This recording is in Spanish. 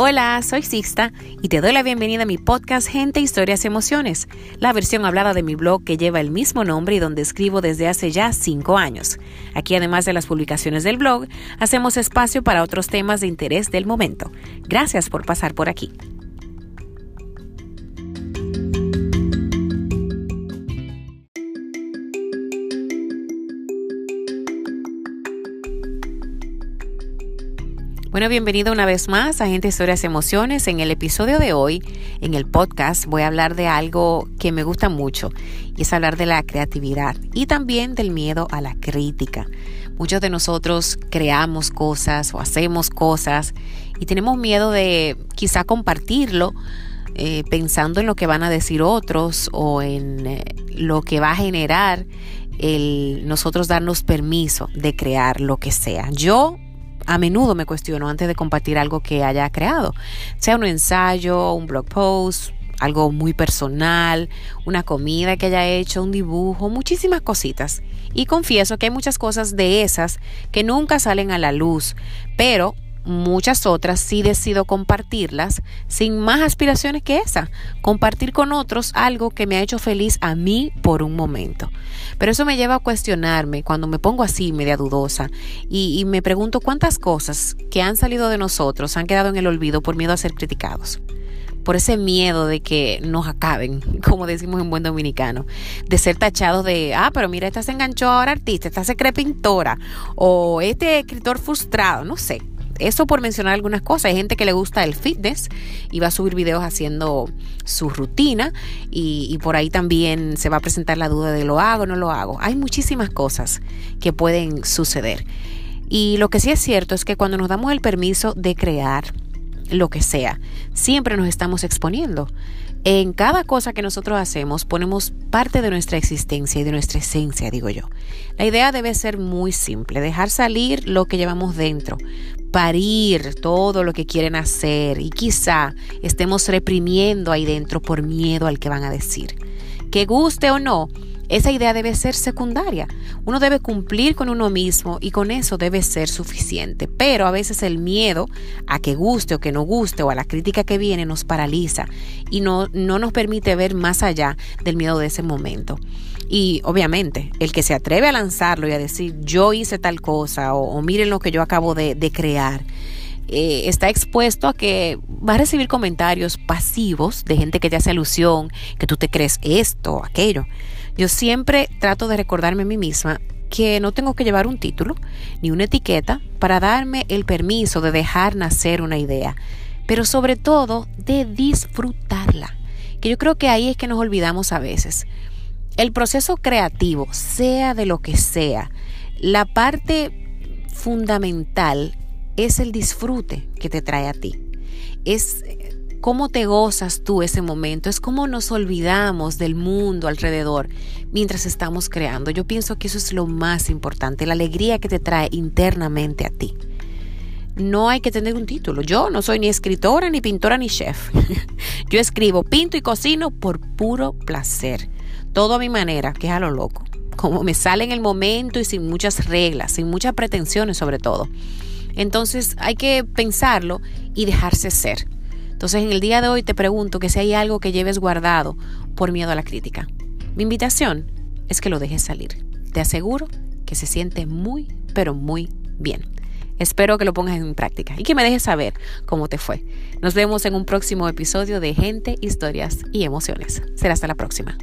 Hola, soy Sixta y te doy la bienvenida a mi podcast Gente, Historias, Emociones, la versión hablada de mi blog que lleva el mismo nombre y donde escribo desde hace ya cinco años. Aquí, además de las publicaciones del blog, hacemos espacio para otros temas de interés del momento. Gracias por pasar por aquí. Bueno, bienvenido una vez más a Gente Historias Emociones. En el episodio de hoy, en el podcast, voy a hablar de algo que me gusta mucho y es hablar de la creatividad y también del miedo a la crítica. Muchos de nosotros creamos cosas o hacemos cosas y tenemos miedo de quizá compartirlo eh, pensando en lo que van a decir otros o en eh, lo que va a generar el nosotros darnos permiso de crear lo que sea. Yo a menudo me cuestiono antes de compartir algo que haya creado, sea un ensayo, un blog post, algo muy personal, una comida que haya hecho, un dibujo, muchísimas cositas. Y confieso que hay muchas cosas de esas que nunca salen a la luz, pero muchas otras sí decido compartirlas sin más aspiraciones que esa, compartir con otros algo que me ha hecho feliz a mí por un momento. Pero eso me lleva a cuestionarme cuando me pongo así media dudosa y, me pregunto cuántas cosas que han salido de nosotros han quedado en el olvido por miedo a ser criticados por ese miedo de que nos acaben, como decimos en buen dominicano, de ser tachados de, ah, pero mira, esta se enganchó ahora artista, esta se cree pintora, o este escritor frustrado, no sé, eso por mencionar algunas cosas. Hay gente que le gusta el fitness y va a subir videos haciendo su rutina y, por ahí también se va a presentar la duda de lo hago o no lo hago. Hay muchísimas cosas que pueden suceder. Y lo que sí es cierto es que cuando nos damos el permiso de crear lo que sea, siempre nos estamos exponiendo. En cada cosa que nosotros hacemos ponemos parte de nuestra existencia y de nuestra esencia, digo yo. La idea debe ser muy simple, dejar salir lo que llevamos dentro, parir todo lo que quieren hacer y quizá estemos reprimiendo ahí dentro por miedo al que van a decir. Que guste o no, esa idea debe ser secundaria. Uno debe cumplir con uno mismo y con eso debe ser suficiente. Pero a veces el miedo a que guste o que no guste o a la crítica que viene nos paraliza y no, no nos permite ver más allá del miedo de ese momento. Y obviamente, el que se atreve a lanzarlo y a decir yo hice tal cosa o, miren lo que yo acabo de, crear. Eh, está expuesto a que va a recibir comentarios pasivos de gente que te hace alusión, que tú te crees esto o aquello. Yo siempre trato de recordarme a mí misma que no tengo que llevar un título ni una etiqueta para darme el permiso de dejar nacer una idea, pero sobre todo de disfrutarla, que yo creo que ahí es que nos olvidamos a veces. El proceso creativo, sea de lo que sea, la parte fundamental es el disfrute que te trae a ti. Es cómo te gozas tú ese momento, es cómo nos olvidamos del mundo alrededor mientras estamos creando. Yo pienso que eso es lo más importante, la alegría que te trae internamente a ti. No hay que tener un título. Yo no soy ni escritora, ni pintora, ni chef. Yo escribo, pinto y cocino por puro placer. Todo a mi manera, que es a lo loco. Como me sale en el momento y sin muchas reglas, sin muchas pretensiones sobre todo. Entonces hay que pensarlo y dejarse ser. Entonces en el día de hoy te pregunto que si hay algo que lleves guardado por miedo a la crítica. Mi invitación es que lo dejes salir. Te aseguro que se siente muy, pero muy bien. Espero que lo pongas en práctica y que me dejes saber cómo te fue. Nos vemos en un próximo episodio de Gente, Historias y Emociones. Será hasta la próxima.